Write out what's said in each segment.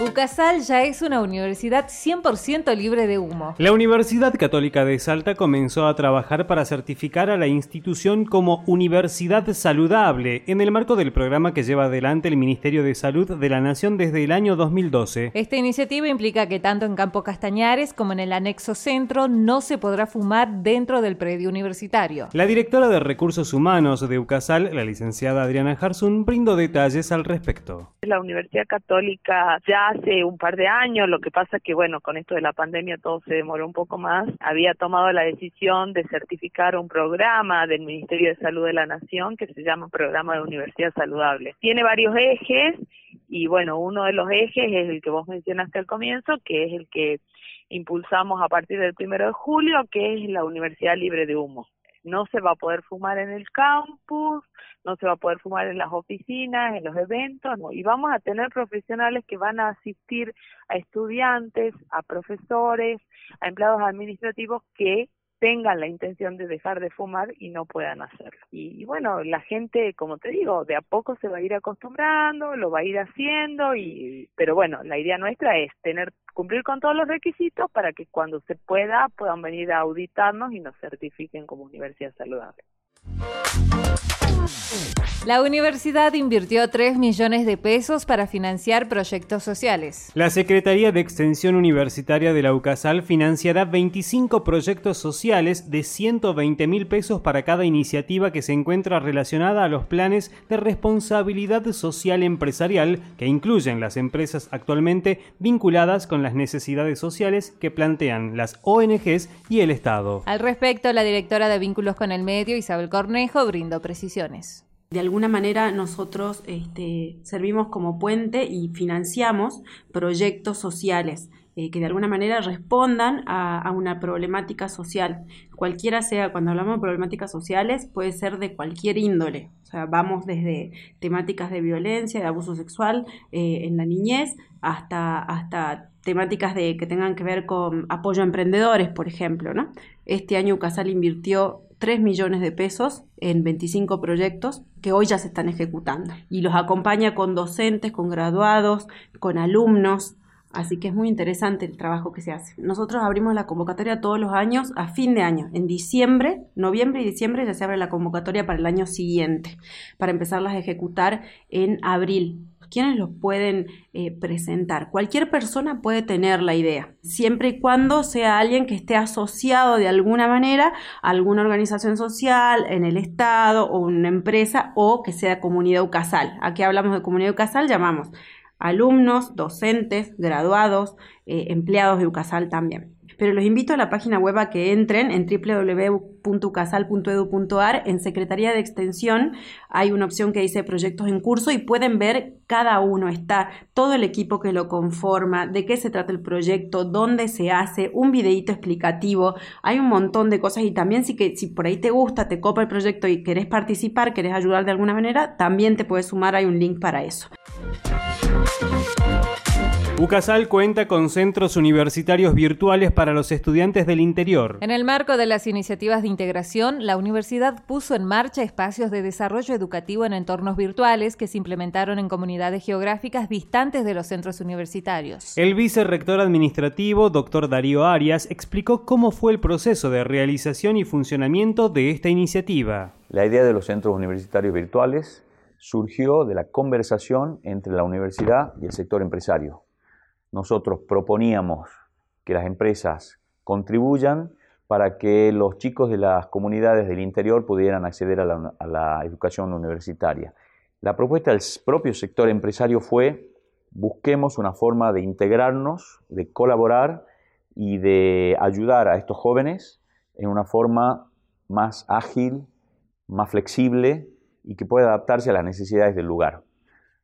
UCASAL ya es una universidad 100% libre de humo. La Universidad Católica de Salta comenzó a trabajar para certificar a la institución como Universidad Saludable en el marco del programa que lleva adelante el Ministerio de Salud de la Nación desde el año 2012. Esta iniciativa implica que tanto en Campo Castañares como en el anexo centro no se podrá fumar dentro del predio universitario. La directora de Recursos Humanos de UCASAL, la licenciada Adriana Jarzún, brindó detalles al respecto. La Universidad Católica ya hace un par de años, lo que pasa que bueno, con esto de la pandemia todo se demoró un poco más, había tomado la decisión de certificar un programa del Ministerio de Salud de la Nación que se llama Programa de Universidad Saludable. Tiene varios ejes y bueno, uno de los ejes es el que vos mencionaste al comienzo, que es el que impulsamos a partir del primero de julio, que es la Universidad Libre de Humo. No se va a poder fumar en el campus, no se va a poder fumar en las oficinas, en los eventos, y vamos a tener profesionales que van a asistir a estudiantes, a profesores, a empleados administrativos que tengan la intención de dejar de fumar y no puedan hacerlo. Y, bueno, la gente, como te digo, de a poco se va a ir acostumbrando, lo va a ir haciendo, y pero bueno, la idea nuestra es tener cumplir con todos los requisitos para que cuando se pueda puedan venir a auditarnos y nos certifiquen como universidad saludable. La universidad invirtió 3 millones de pesos para financiar proyectos sociales. La Secretaría de Extensión Universitaria de la UCASAL financiará 25 proyectos sociales de 120 mil pesos para cada iniciativa que se encuentra relacionada a los planes de responsabilidad social empresarial que incluyen las empresas actualmente vinculadas con las necesidades sociales que plantean las ONGs y el Estado. Al respecto, la directora de Vínculos con el Medio, Isabel Cornejo, brindó precisiones. De alguna manera nosotros este, servimos como puente y financiamos proyectos sociales eh, que de alguna manera respondan a, una problemática social. Cualquiera sea, cuando hablamos de problemáticas sociales, puede ser de cualquier índole. O sea, vamos desde temáticas de violencia, de abuso sexual eh, en la niñez, hasta, hasta temáticas de, que tengan que ver con apoyo a emprendedores, por ejemplo. ¿no? Este año Ucasal invirtió 3 millones de pesos en 25 proyectos que hoy ya se están ejecutando. Y los acompaña con docentes, con graduados, con alumnos. Así que es muy interesante el trabajo que se hace. Nosotros abrimos la convocatoria todos los años a fin de año. En diciembre, noviembre y diciembre ya se abre la convocatoria para el año siguiente, para empezarlas a ejecutar en abril ¿Quiénes los pueden eh, presentar? Cualquier persona puede tener la idea, siempre y cuando sea alguien que esté asociado de alguna manera a alguna organización social, en el Estado o una empresa o que sea comunidad UCASAL. Aquí hablamos de comunidad UCASAL, llamamos alumnos, docentes, graduados, eh, empleados de UCASAL también pero los invito a la página web a que entren en www.casal.edu.ar. En Secretaría de Extensión hay una opción que dice proyectos en curso y pueden ver cada uno, está todo el equipo que lo conforma, de qué se trata el proyecto, dónde se hace, un videito explicativo. Hay un montón de cosas y también si, que, si por ahí te gusta, te copa el proyecto y querés participar, querés ayudar de alguna manera, también te puedes sumar, hay un link para eso. UCASAL cuenta con centros universitarios virtuales para los estudiantes del interior. En el marco de las iniciativas de integración, la universidad puso en marcha espacios de desarrollo educativo en entornos virtuales que se implementaron en comunidades geográficas distantes de los centros universitarios. El vicerrector administrativo, doctor Darío Arias, explicó cómo fue el proceso de realización y funcionamiento de esta iniciativa. La idea de los centros universitarios virtuales surgió de la conversación entre la universidad y el sector empresario nosotros proponíamos que las empresas contribuyan para que los chicos de las comunidades del interior pudieran acceder a la, educación universitaria. La propuesta del propio sector empresario fue busquemos una forma de integrarnos, de colaborar y de ayudar a estos jóvenes en una forma más ágil, más flexible y que pueda adaptarse a las necesidades del lugar.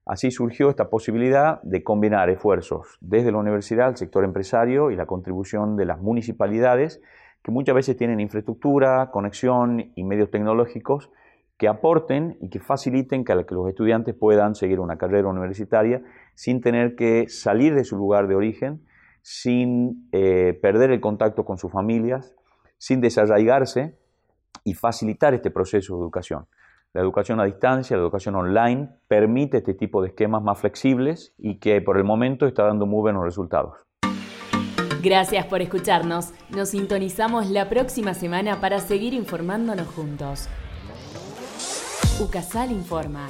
Así surgió esta posibilidad de combinar esfuerzos desde la universidad, el sector empresario y la contribución de las municipalidades, que muchas veces tienen infraestructura, conexión y medios tecnológicos que aporten y que faciliten que, los estudiantes puedan seguir una carrera universitaria sin tener que salir de su lugar de origen, sin eh, perder el contacto con sus familias, sin desarraigarse y facilitar este proceso de educación. La educación a distancia, la educación online, permite este tipo de esquemas más flexibles y que por el momento está dando muy buenos resultados. Gracias por escucharnos. Nos sintonizamos la próxima semana para seguir informándonos juntos. UCASAL informa.